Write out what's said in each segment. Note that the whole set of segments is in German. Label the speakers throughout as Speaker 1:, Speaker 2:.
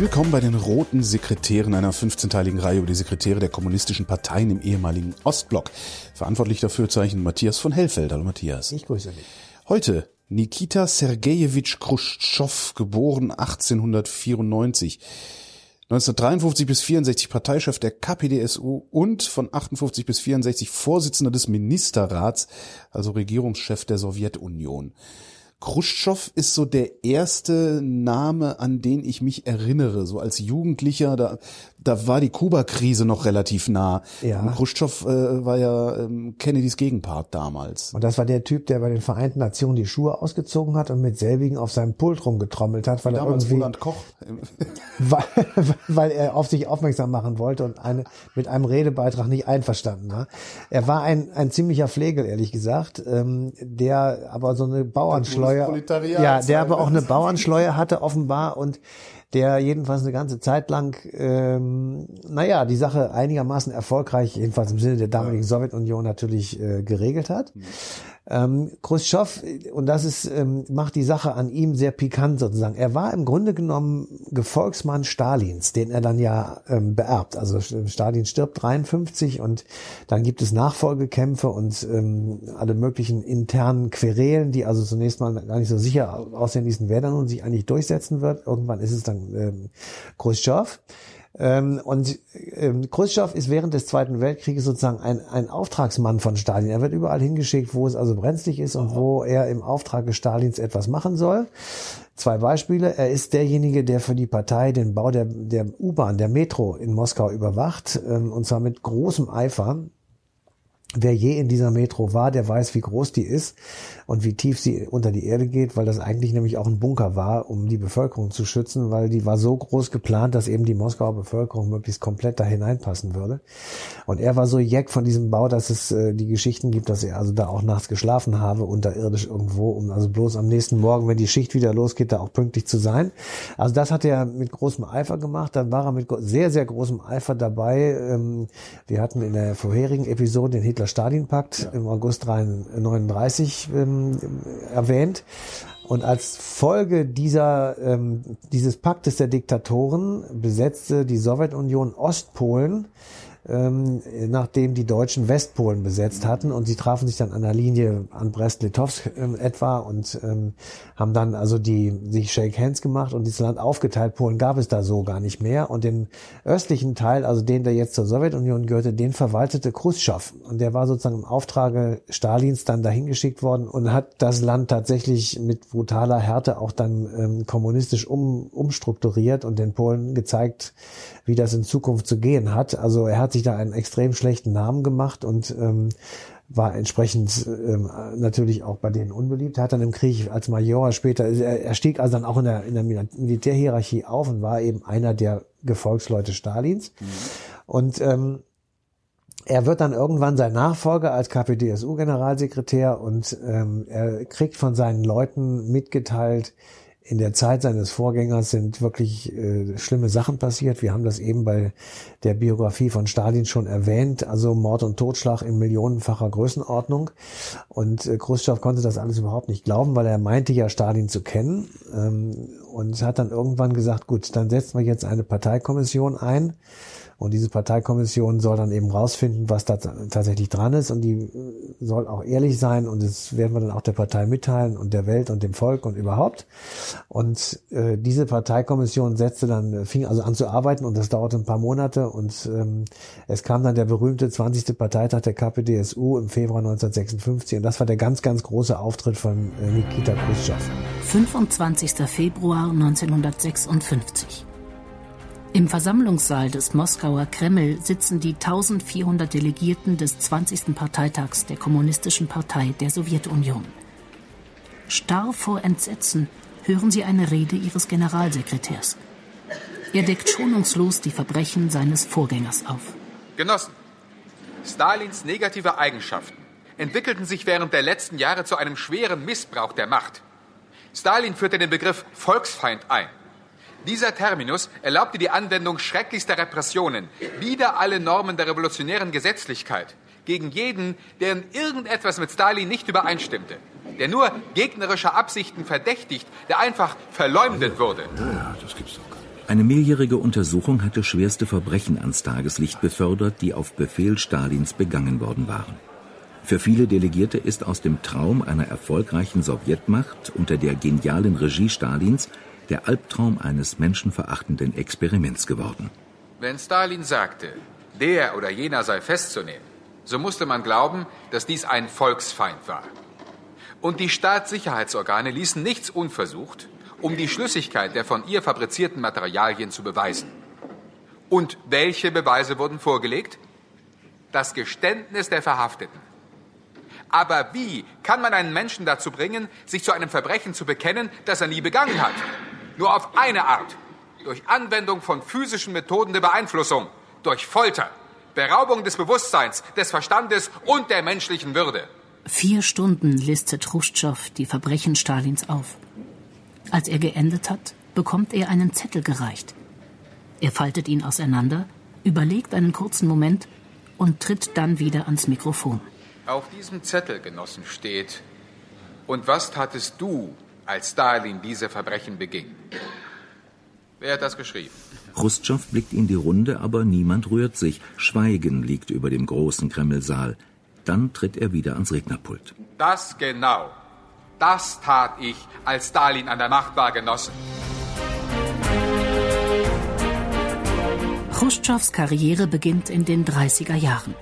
Speaker 1: Willkommen bei den Roten Sekretären einer 15-teiligen Reihe über die Sekretäre der kommunistischen Parteien im ehemaligen Ostblock. Verantwortlich dafür zeichnen Matthias von Hellfeld. Hallo Matthias.
Speaker 2: Ich grüße dich.
Speaker 1: Heute Nikita Sergejewitsch Khrushchev, geboren 1894. 1953 bis 64 Parteichef der KPDSU und von 58 bis 64 Vorsitzender des Ministerrats, also Regierungschef der Sowjetunion. Khrushchev ist so der erste Name, an den ich mich erinnere. So als Jugendlicher, da, da war die Kuba-Krise noch relativ nah.
Speaker 2: Ja.
Speaker 1: Khrushchev äh, war ja ähm, Kennedys Gegenpart damals.
Speaker 2: Und das war der Typ, der bei den Vereinten Nationen die Schuhe ausgezogen hat und mit selbigen auf seinem Pult rumgetrommelt hat, weil
Speaker 1: damals
Speaker 2: er irgendwie,
Speaker 1: Roland Koch.
Speaker 2: weil, weil er auf sich aufmerksam machen wollte und eine, mit einem Redebeitrag nicht einverstanden war. Er war ein, ein ziemlicher Pflegel, ehrlich gesagt, ähm, der aber so eine Bauernschleuer,
Speaker 1: Proletariat
Speaker 2: ja, der aber auch
Speaker 1: ne?
Speaker 2: eine Bauernschleuer hatte offenbar und der jedenfalls eine ganze Zeit lang, ähm, naja, die Sache einigermaßen erfolgreich, jedenfalls im Sinne der damaligen Sowjetunion natürlich äh, geregelt hat. Ähm, Khrushchev, und das ist, ähm, macht die Sache an ihm sehr pikant sozusagen. Er war im Grunde genommen Gefolgsmann Stalins, den er dann ja ähm, beerbt. Also Stalin stirbt 53 und dann gibt es Nachfolgekämpfe und ähm, alle möglichen internen Querelen, die also zunächst mal gar nicht so sicher aussehen ließen, wer dann nun sich eigentlich durchsetzen wird. Irgendwann ist es dann ähm, Khrushchev. Ähm, und ähm, Khrushchev ist während des Zweiten Weltkrieges sozusagen ein, ein Auftragsmann von Stalin. Er wird überall hingeschickt, wo es also brenzlig ist und wo er im Auftrag des Stalins etwas machen soll. Zwei Beispiele. Er ist derjenige, der für die Partei den Bau der, der U-Bahn, der Metro in Moskau überwacht, ähm, und zwar mit großem Eifer. Wer je in dieser Metro war, der weiß, wie groß die ist und wie tief sie unter die Erde geht, weil das eigentlich nämlich auch ein Bunker war, um die Bevölkerung zu schützen, weil die war so groß geplant, dass eben die Moskauer Bevölkerung möglichst komplett da hineinpassen würde. Und er war so jeck von diesem Bau, dass es äh, die Geschichten gibt, dass er also da auch nachts geschlafen habe, unterirdisch irgendwo, um also bloß am nächsten Morgen, wenn die Schicht wieder losgeht, da auch pünktlich zu sein. Also das hat er mit großem Eifer gemacht. Dann war er mit sehr, sehr großem Eifer dabei. Ähm, wir hatten in der vorherigen Episode den Hitler-Stalin-Pakt im August 39 ähm, erwähnt. Und als Folge dieser, ähm, dieses Paktes der Diktatoren besetzte die Sowjetunion Ostpolen, ähm, nachdem die Deutschen Westpolen besetzt hatten und sie trafen sich dann an der Linie an Brest-Litovsk ähm, etwa und ähm, haben dann also die sich Shake Hands gemacht und dieses Land aufgeteilt. Polen gab es da so gar nicht mehr und den östlichen Teil, also den, der jetzt zur Sowjetunion gehörte, den verwaltete Khrushchev und der war sozusagen im Auftrage Stalins dann dahin geschickt worden und hat das Land tatsächlich mit brutaler Härte auch dann ähm, kommunistisch um, umstrukturiert und den Polen gezeigt, wie das in Zukunft zu gehen hat. Also er hat sich da einen extrem schlechten Namen gemacht und ähm, war entsprechend ähm, natürlich auch bei denen unbeliebt. Er hat dann im Krieg als Major später, er, er stieg also dann auch in der, in der Militärhierarchie auf und war eben einer der Gefolgsleute Stalins. Mhm. Und ähm, er wird dann irgendwann sein Nachfolger als KPDSU-Generalsekretär und ähm, er kriegt von seinen Leuten mitgeteilt, in der Zeit seines Vorgängers sind wirklich äh, schlimme Sachen passiert. Wir haben das eben bei der Biografie von Stalin schon erwähnt, also Mord und Totschlag in millionenfacher Größenordnung. Und äh, Khrushchev konnte das alles überhaupt nicht glauben, weil er meinte ja Stalin zu kennen ähm, und hat dann irgendwann gesagt, gut, dann setzen wir jetzt eine Parteikommission ein. Und diese Parteikommission soll dann eben rausfinden, was da tatsächlich dran ist. Und die soll auch ehrlich sein. Und das werden wir dann auch der Partei mitteilen und der Welt und dem Volk und überhaupt. Und äh, diese Parteikommission setzte dann, fing also an zu arbeiten und das dauerte ein paar Monate. Und ähm, es kam dann der berühmte 20. Parteitag der KPDSU im Februar 1956. Und das war der ganz, ganz große Auftritt von äh, Nikita Khrushchev.
Speaker 3: 25. Februar 1956. Im Versammlungssaal des Moskauer Kreml sitzen die 1400 Delegierten des 20. Parteitags der Kommunistischen Partei der Sowjetunion. Starr vor Entsetzen hören sie eine Rede ihres Generalsekretärs. Er deckt schonungslos die Verbrechen seines Vorgängers auf.
Speaker 4: Genossen, Stalins negative Eigenschaften entwickelten sich während der letzten Jahre zu einem schweren Missbrauch der Macht. Stalin führte den Begriff Volksfeind ein. Dieser Terminus erlaubte die Anwendung schrecklichster Repressionen, wider alle Normen der revolutionären Gesetzlichkeit, gegen jeden, der in irgendetwas mit Stalin nicht übereinstimmte, der nur gegnerischer Absichten verdächtigt, der einfach verleumdet wurde.
Speaker 5: Ja, das gibt's doch. Eine mehrjährige Untersuchung hatte schwerste Verbrechen ans Tageslicht befördert, die auf Befehl Stalins begangen worden waren. Für viele Delegierte ist aus dem Traum einer erfolgreichen Sowjetmacht unter der genialen Regie Stalins der Albtraum eines menschenverachtenden Experiments geworden.
Speaker 4: Wenn Stalin sagte, der oder jener sei festzunehmen, so musste man glauben, dass dies ein Volksfeind war. Und die Staatssicherheitsorgane ließen nichts unversucht, um die Schlüssigkeit der von ihr fabrizierten Materialien zu beweisen. Und welche Beweise wurden vorgelegt? Das Geständnis der Verhafteten. Aber wie kann man einen Menschen dazu bringen, sich zu einem Verbrechen zu bekennen, das er nie begangen hat? Nur auf eine Art. Durch Anwendung von physischen Methoden der Beeinflussung. Durch Folter. Beraubung des Bewusstseins, des Verstandes und der menschlichen Würde.
Speaker 3: Vier Stunden listet Khrushchev die Verbrechen Stalins auf. Als er geendet hat, bekommt er einen Zettel gereicht. Er faltet ihn auseinander, überlegt einen kurzen Moment und tritt dann wieder ans Mikrofon.
Speaker 4: Auf diesem Zettel, Genossen, steht, und was tatest du, als Stalin diese Verbrechen beging? Wer hat das geschrieben?
Speaker 5: Khrushchev blickt in die Runde, aber niemand rührt sich. Schweigen liegt über dem großen Kremlsaal. Dann tritt er wieder ans Rednerpult.
Speaker 4: Das genau. Das tat ich, als Stalin an der Macht war, Genossen.
Speaker 3: Khrushchevs Karriere beginnt in den 30er Jahren.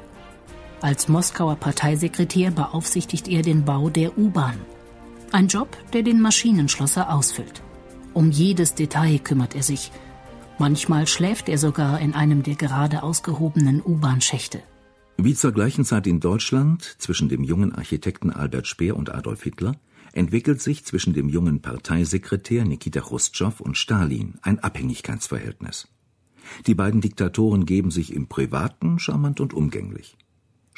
Speaker 3: Als Moskauer Parteisekretär beaufsichtigt er den Bau der U-Bahn. Ein Job, der den Maschinenschlosser ausfüllt. Um jedes Detail kümmert er sich. Manchmal schläft er sogar in einem der gerade ausgehobenen U-Bahn-Schächte.
Speaker 5: Wie zur gleichen Zeit in Deutschland zwischen dem jungen Architekten Albert Speer und Adolf Hitler entwickelt sich zwischen dem jungen Parteisekretär Nikita Khrushchev und Stalin ein Abhängigkeitsverhältnis. Die beiden Diktatoren geben sich im Privaten charmant und umgänglich.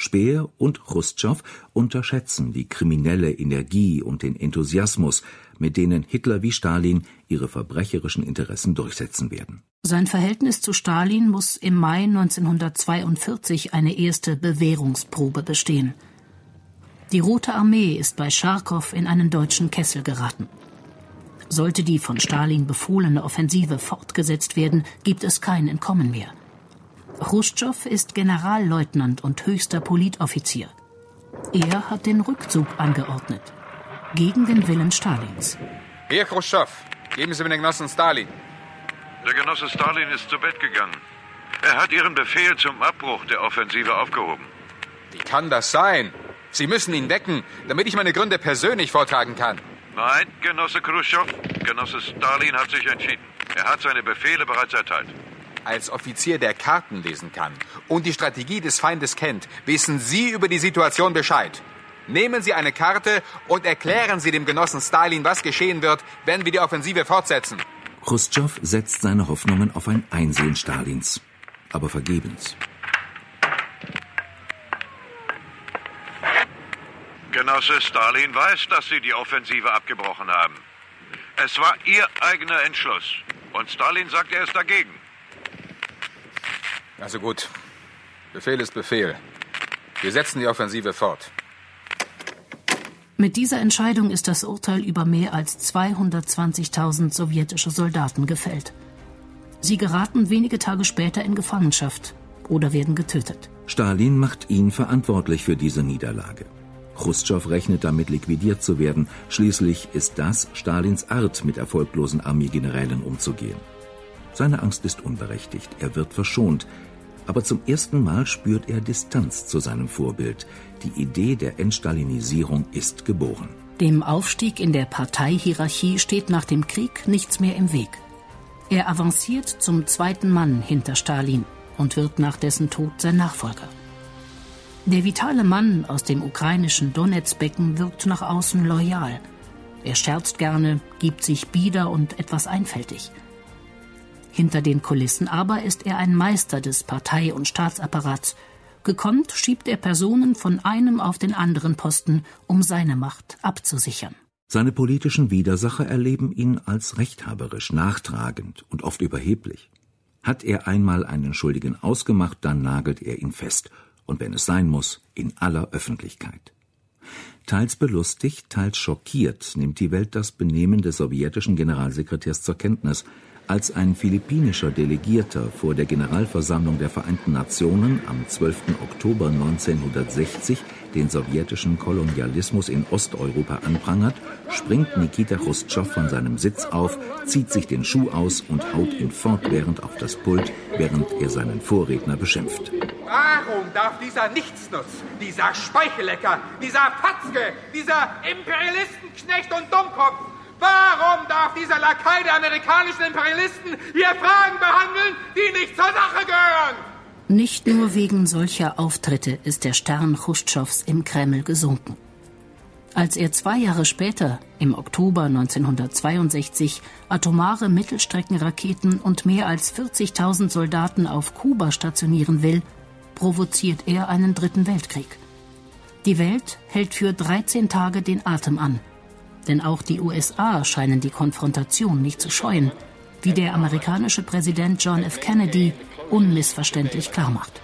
Speaker 5: Speer und Khrushchev unterschätzen die kriminelle Energie und den Enthusiasmus, mit denen Hitler wie Stalin ihre verbrecherischen Interessen durchsetzen werden.
Speaker 3: Sein Verhältnis zu Stalin muss im Mai 1942 eine erste Bewährungsprobe bestehen. Die Rote Armee ist bei Scharkow in einen deutschen Kessel geraten. Sollte die von Stalin befohlene Offensive fortgesetzt werden, gibt es kein Entkommen mehr. Khrushchev ist Generalleutnant und höchster Politoffizier. Er hat den Rückzug angeordnet. Gegen den Willen Stalins.
Speaker 4: Hier, Khrushchev, geben Sie mir den Genossen Stalin.
Speaker 6: Der Genosse Stalin ist zu Bett gegangen. Er hat Ihren Befehl zum Abbruch der Offensive aufgehoben.
Speaker 4: Wie kann das sein? Sie müssen ihn wecken, damit ich meine Gründe persönlich vortragen kann.
Speaker 6: Nein, Genosse Khrushchev, Genosse Stalin hat sich entschieden. Er hat seine Befehle bereits erteilt.
Speaker 4: Als Offizier, der Karten lesen kann und die Strategie des Feindes kennt, wissen Sie über die Situation Bescheid. Nehmen Sie eine Karte und erklären Sie dem Genossen Stalin, was geschehen wird, wenn wir die Offensive fortsetzen.
Speaker 5: Khrushchev setzt seine Hoffnungen auf ein Einsehen Stalins, aber vergebens.
Speaker 6: Genosse Stalin weiß, dass Sie die Offensive abgebrochen haben. Es war Ihr eigener Entschluss. Und Stalin sagt, er ist dagegen.
Speaker 4: Also gut. Befehl ist Befehl. Wir setzen die Offensive fort.
Speaker 3: Mit dieser Entscheidung ist das Urteil über mehr als 220.000 sowjetische Soldaten gefällt. Sie geraten wenige Tage später in Gefangenschaft oder werden getötet.
Speaker 5: Stalin macht ihn verantwortlich für diese Niederlage. Khrushchev rechnet damit, liquidiert zu werden. Schließlich ist das Stalins Art, mit erfolglosen Armeegenerälen umzugehen. Seine Angst ist unberechtigt, er wird verschont. Aber zum ersten Mal spürt er Distanz zu seinem Vorbild. Die Idee der Entstalinisierung ist geboren.
Speaker 3: Dem Aufstieg in der Parteihierarchie steht nach dem Krieg nichts mehr im Weg. Er avanciert zum zweiten Mann hinter Stalin und wird nach dessen Tod sein Nachfolger. Der vitale Mann aus dem ukrainischen Donetsbecken wirkt nach außen loyal. Er scherzt gerne, gibt sich bieder und etwas einfältig. Hinter den Kulissen aber ist er ein Meister des Partei- und Staatsapparats, Gekonnt schiebt er Personen von einem auf den anderen Posten, um seine Macht abzusichern.
Speaker 5: Seine politischen Widersacher erleben ihn als rechthaberisch, nachtragend und oft überheblich. Hat er einmal einen Schuldigen ausgemacht, dann nagelt er ihn fest, und wenn es sein muss, in aller Öffentlichkeit. Teils belustigt, teils schockiert nimmt die Welt das Benehmen des sowjetischen Generalsekretärs zur Kenntnis, als ein philippinischer Delegierter vor der Generalversammlung der Vereinten Nationen am 12. Oktober 1960 den sowjetischen Kolonialismus in Osteuropa anprangert, springt Nikita Chruschtschow von seinem Sitz auf, zieht sich den Schuh aus und haut ihn fortwährend auf das Pult, während er seinen Vorredner beschimpft.
Speaker 4: Warum darf dieser Nichtsnutz, dieser Speichellecker, dieser Fatzke, dieser Imperialistenknecht und Dummkopf Warum darf dieser Lakai der amerikanischen Imperialisten hier Fragen behandeln, die nicht zur Sache gehören?
Speaker 3: Nicht nur wegen solcher Auftritte ist der Stern Chruschtschows im Kreml gesunken. Als er zwei Jahre später, im Oktober 1962, atomare Mittelstreckenraketen und mehr als 40.000 Soldaten auf Kuba stationieren will, provoziert er einen dritten Weltkrieg. Die Welt hält für 13 Tage den Atem an. Denn auch die USA scheinen die Konfrontation nicht zu scheuen, wie der amerikanische Präsident John F. Kennedy unmissverständlich klarmacht.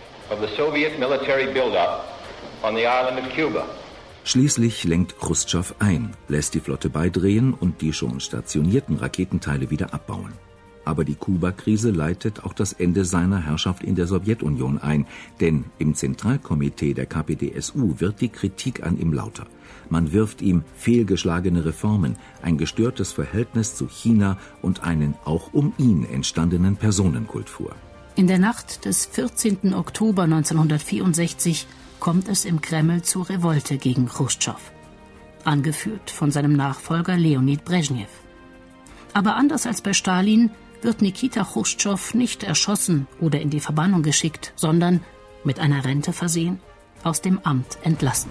Speaker 5: Schließlich lenkt Khrushchev ein, lässt die Flotte beidrehen und die schon stationierten Raketenteile wieder abbauen. Aber die Kuba-Krise leitet auch das Ende seiner Herrschaft in der Sowjetunion ein, denn im Zentralkomitee der KPDSU wird die Kritik an ihm lauter. Man wirft ihm fehlgeschlagene Reformen, ein gestörtes Verhältnis zu China und einen auch um ihn entstandenen Personenkult vor.
Speaker 3: In der Nacht des 14. Oktober 1964 kommt es im Kreml zur Revolte gegen Khrushchev, angeführt von seinem Nachfolger Leonid Brezhnev. Aber anders als bei Stalin wird Nikita Khrushchev nicht erschossen oder in die Verbannung geschickt, sondern mit einer Rente versehen, aus dem Amt entlassen.